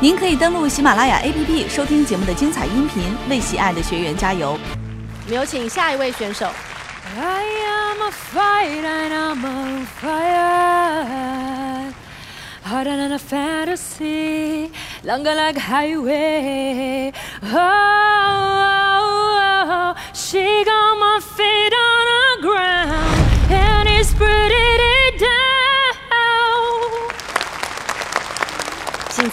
您可以登录喜马拉雅 APP 收听节目的精彩音频，为喜爱的学员加油。我们有请下一位选手。I am a fight and I'm on fire. Harder than a fantasy, longer like highway. Oh, oh, oh, she got my feet on the ground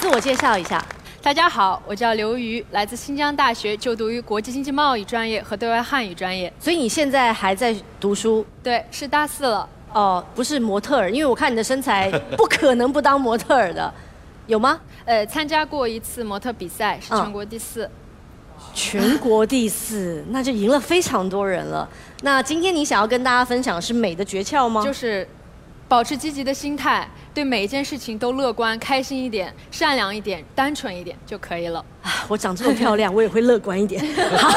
自我介绍一下。大家好，我叫刘瑜，来自新疆大学，就读于国际经济贸易专业和对外汉语专业。所以你现在还在读书对，是大四了。哦，不是模特儿，因为我看你的身材不可能不当模特儿的，有吗？呃，参加过一次模特比赛，是嗯全国第四。全国第四，那就赢了非常多人了。那今天你想要跟大家分享的是美的诀窍吗？就是保持积极的心态，对每一件事情都乐观、开心一点、善良一点、单纯一点就可以了。啊我长这么漂亮，我也会乐观一点。好，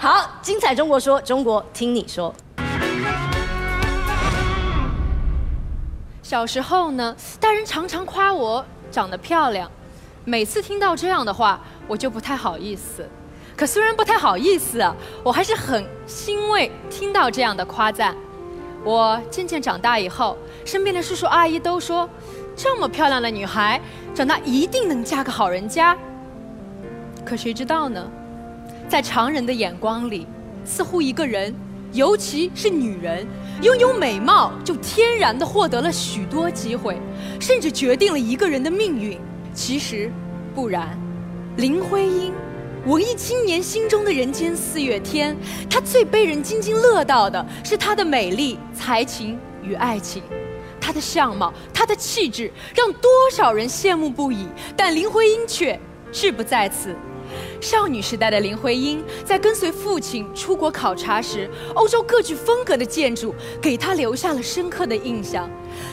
好，精彩中国说，中国听你说。小时候呢，大人常常夸我长得漂亮，每次听到这样的话，我就不太好意思。可虽然不太好意思啊，我还是很欣慰听到这样的夸赞。我渐渐长大以后，身边的叔叔阿姨都说，这么漂亮的女孩，长大一定能嫁个好人家。可谁知道呢？在常人的眼光里，似乎一个人，尤其是女人，拥有美貌就天然的获得了许多机会，甚至决定了一个人的命运。其实不然，林徽因，文艺青年心中的人间四月天，她最被人津津乐道的是她的美丽、才情与爱情。她的相貌，她的气质，让多少人羡慕不已。但林徽因却志不在此。少女时代的林徽因，在跟随父亲出国考察时，欧洲各具风格的建筑给她留下了深刻的印象。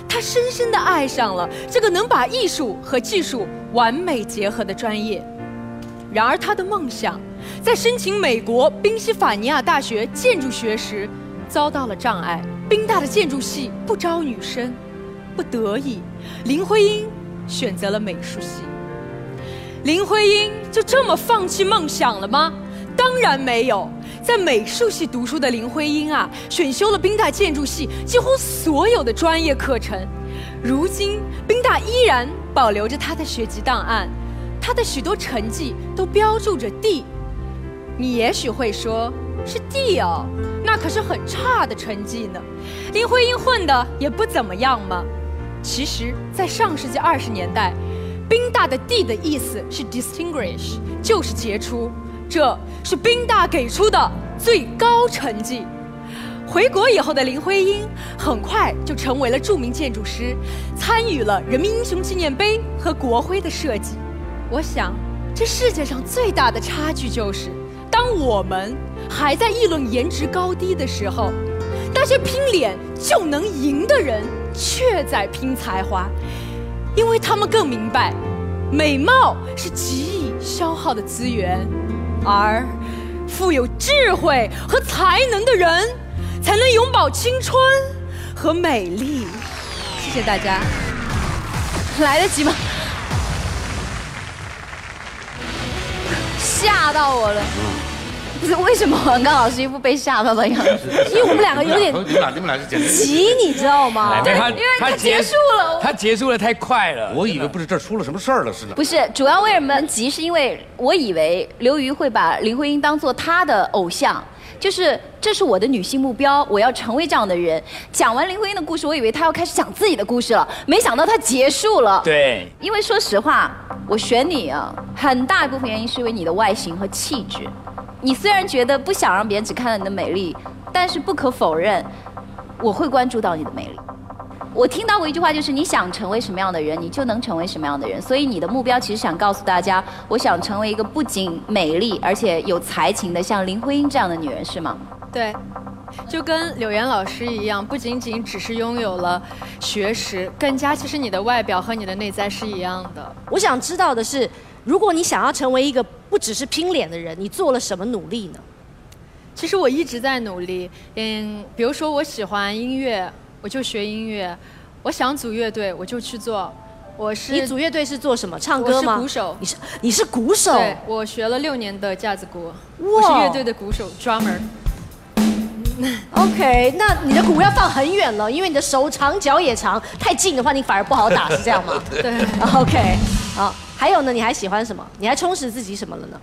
她深深地爱上了这个能把艺术和技术完美结合的专业。然而，她的梦想在申请美国宾夕法尼亚大学建筑学时遭到了障碍。宾大的建筑系不招女生，不得已，林徽因选择了美术系。林徽因就这么放弃梦想了吗？当然没有。在美术系读书的林徽因啊，选修了宾大建筑系几乎所有的专业课程。如今，宾大依然保留着她的学籍档案，她的许多成绩都标注着 D。你也许会说，是 D 哦，那可是很差的成绩呢。林徽因混的也不怎么样嘛。其实，在上世纪二十年代，宾大的 D 的意思是 distinguish，就是杰出，这是宾大给出的最高成绩。回国以后的林徽因很快就成为了著名建筑师，参与了人民英雄纪念碑和国徽的设计。我想，这世界上最大的差距就是，当我们还在议论颜值高低的时候，那些拼脸就能赢的人却在拼才华。因为他们更明白，美貌是极易消耗的资源，而富有智慧和才能的人，才能永葆青春和美丽。谢谢大家，来得及吗？吓到我了。不是为什么王刚老师一副被吓到的样子？因为我们两个有点你们俩你们俩是简直，急，你知道吗？因为他结束了他结束了太快了。我以为不是这儿出了什么事儿了似的。不是，主要为什么急？是因为我以为刘瑜会把林徽因当做他的偶像，就是这是我的女性目标，我要成为这样的人。讲完林徽因的故事，我以为她要开始讲自己的故事了，没想到她结束了。对，因为说实话，我选你啊，很大一部分原因是因为你的外形和气质。你虽然觉得不想让别人只看到你的美丽，但是不可否认，我会关注到你的美丽。我听到过一句话，就是你想成为什么样的人，你就能成为什么样的人。所以你的目标其实想告诉大家，我想成为一个不仅美丽而且有才情的，像林徽因这样的女人，是吗？对，就跟柳岩老师一样，不仅仅只是拥有了学识，更加其实你的外表和你的内在是一样的。我想知道的是，如果你想要成为一个不只是拼脸的人，你做了什么努力呢？其实我一直在努力，嗯，比如说我喜欢音乐，我就学音乐；我想组乐队，我就去做；我是你组乐队是做什么？唱歌吗？我是鼓手你是你是鼓手？对，我学了六年的架子鼓，哇我是乐队的鼓手 drummer。OK，那你的鼓要放很远了，因为你的手长脚也长，太近的话你反而不好打，是这样吗？对，OK，好，还有呢？你还喜欢什么？你还充实自己什么了呢？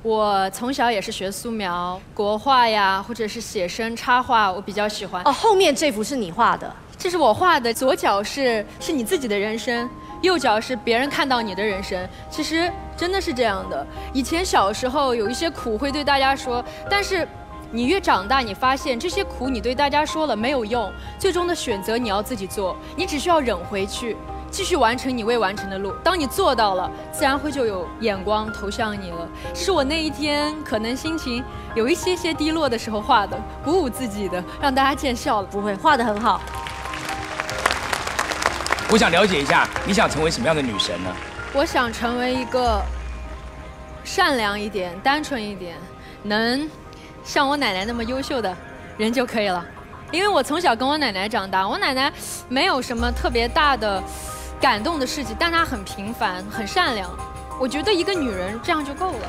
我从小也是学素描、国画呀，或者是写生、插画，我比较喜欢。哦，后面这幅是你画的，这是我画的，左脚是是你自己的人生，右脚是别人看到你的人生。其实真的是这样的。以前小时候有一些苦会对大家说，但是你越长大，你发现这些苦你对大家说了没有用，最终的选择你要自己做，你只需要忍回去。继续完成你未完成的路，当你做到了，自然会就有眼光投向你了。这是我那一天可能心情有一些些低落的时候画的，鼓舞自己的，让大家见笑了。不会画的很好。我想了解一下，你想成为什么样的女神呢？我想成为一个善良一点、单纯一点，能像我奶奶那么优秀的人就可以了。因为我从小跟我奶奶长大，我奶奶没有什么特别大的感动的事情，但她很平凡、很善良。我觉得一个女人这样就够了。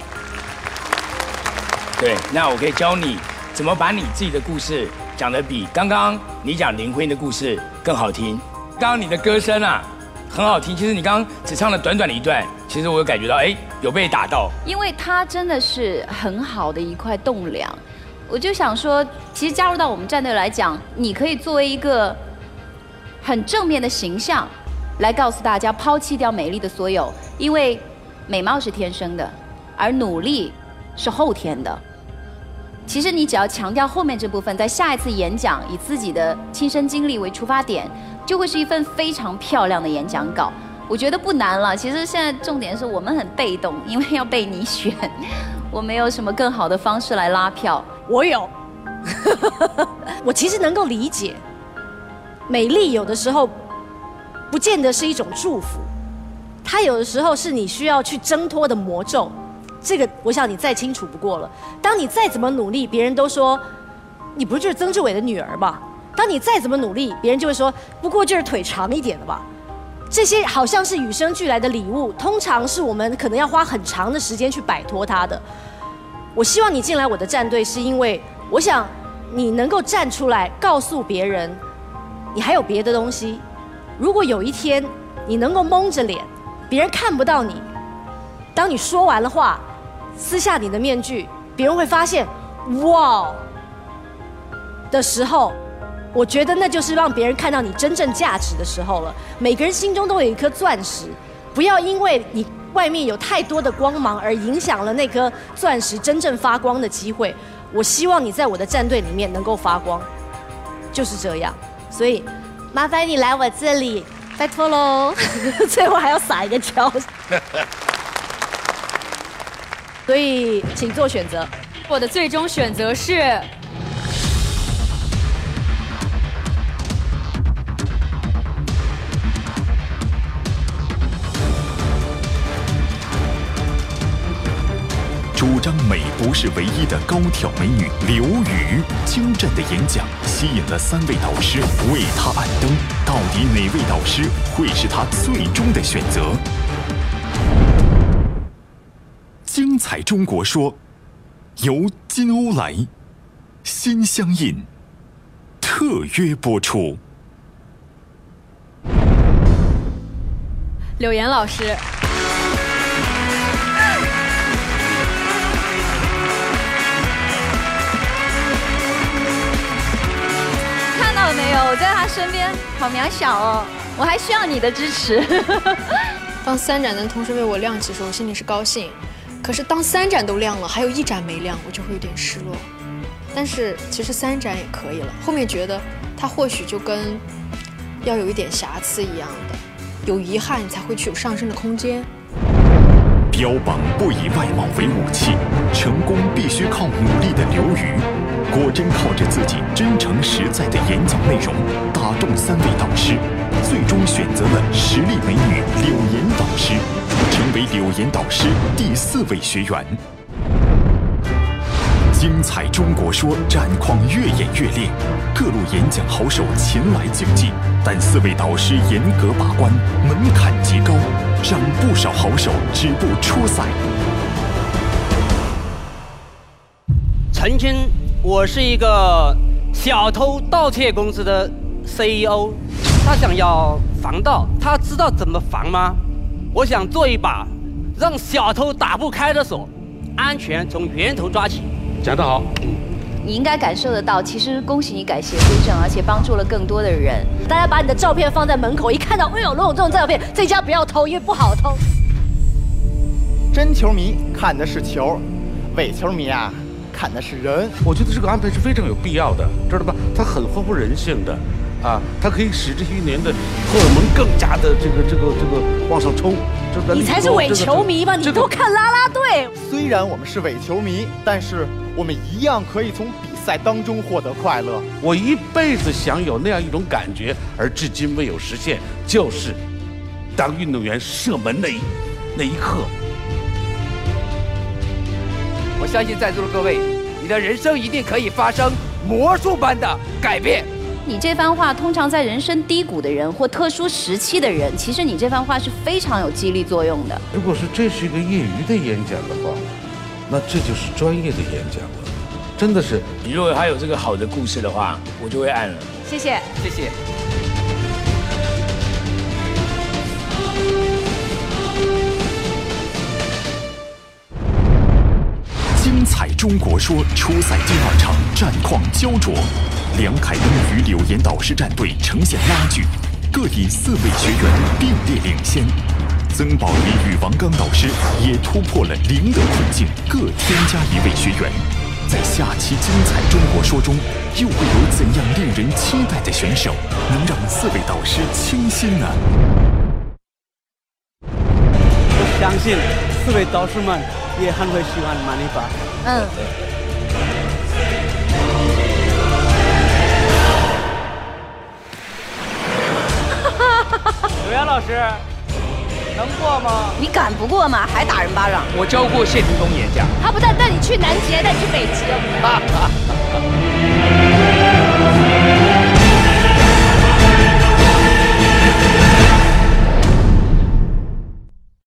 对，那我可以教你怎么把你自己的故事讲得比刚刚你讲林徽因的故事更好听。刚刚你的歌声啊很好听，其实你刚刚只唱了短短的一段，其实我有感觉到，哎，有被打到。因为她真的是很好的一块栋梁。我就想说，其实加入到我们战队来讲，你可以作为一个很正面的形象，来告诉大家抛弃掉美丽的所有，因为美貌是天生的，而努力是后天的。其实你只要强调后面这部分，在下一次演讲以自己的亲身经历为出发点，就会是一份非常漂亮的演讲稿。我觉得不难了。其实现在重点是我们很被动，因为要被你选，我没有什么更好的方式来拉票。我有，我其实能够理解，美丽有的时候不见得是一种祝福，它有的时候是你需要去挣脱的魔咒。这个我想你再清楚不过了。当你再怎么努力，别人都说你不就是曾志伟的女儿吧？当你再怎么努力，别人就会说不过就是腿长一点的吧。这些好像是与生俱来的礼物，通常是我们可能要花很长的时间去摆脱它的。我希望你进来我的战队，是因为我想你能够站出来告诉别人，你还有别的东西。如果有一天你能够蒙着脸，别人看不到你，当你说完了话，撕下你的面具，别人会发现，哇的时候，我觉得那就是让别人看到你真正价值的时候了。每个人心中都有一颗钻石，不要因为你外面有太多的光芒而影响了那颗钻石真正发光的机会。我希望你在我的战队里面能够发光，就是这样。所以麻烦你来我这里，拜托喽。最后还要撒一个娇。所以请做选择。我的最终选择是。主张美不是唯一的高挑美女刘宇精湛的演讲吸引了三位导师为他按灯，到底哪位导师会是他最终的选择？精彩中国说，由金欧莱、心相印特约播出。柳岩老师。到了没有？我在他身边，好渺小哦。我还需要你的支持。当三盏灯同时为我亮起的时候，我心里是高兴；可是当三盏都亮了，还有一盏没亮，我就会有点失落。但是其实三盏也可以了。后面觉得它或许就跟要有一点瑕疵一样的，有遗憾才会去有上升的空间。标榜不以外貌为武器，成功必须靠努力的刘宇，果真靠着自己真诚实在的演讲内容打动三位导师，最终选择了实力美女柳岩导师，成为柳岩导师第四位学员。精彩中国说战况越演越烈，各路演讲好手前来竞技，但四位导师严格把关，门槛极高，让不少好手止步出赛。曾经，我是一个小偷盗窃公司的 CEO，他想要防盗，他知道怎么防吗？我想做一把让小偷打不开的锁，安全从源头抓起。讲得好，你应该感受得到，其实恭喜你改邪归正，而且帮助了更多的人。大家把你的照片放在门口，一看到，哎呦，如果有这种照片，这家不要偷，因为不好偷。真球迷看的是球，伪球迷啊看的是人。我觉得这个安排是非常有必要的，知道吧？它很丰富人性的，啊，它可以使这些年的荷尔蒙更加的这个这个这个往上冲。这个你才是伪球迷吧？你都看啦啦队。虽然我们是伪球迷，但是我们一样可以从比赛当中获得快乐。我一辈子想有那样一种感觉，而至今未有实现，就是当运动员射门那一那一刻。我相信在座的各位，你的人生一定可以发生魔术般的改变。你这番话，通常在人生低谷的人或特殊时期的人，其实你这番话是非常有激励作用的。如果是这是一个业余的演讲的话，那这就是专业的演讲了，真的是。你如果还有这个好的故事的话，我就会按了。谢谢，谢谢。中国说初赛第二场战况焦灼，梁凯恩与柳岩导师战队呈现拉锯，各以四位学员并列领先。曾宝仪与王刚导师也突破了零的困境，各添加一位学员。在下期精彩中国说中，又会有怎样令人期待的选手能让四位导师倾心呢？我相信四位导师们也很会喜欢玛丽法。嗯。刘洋老师，能过吗？你敢不过吗？还打人巴掌？我教过谢霆锋演讲。他不但带你去南极，还带你去北极哦。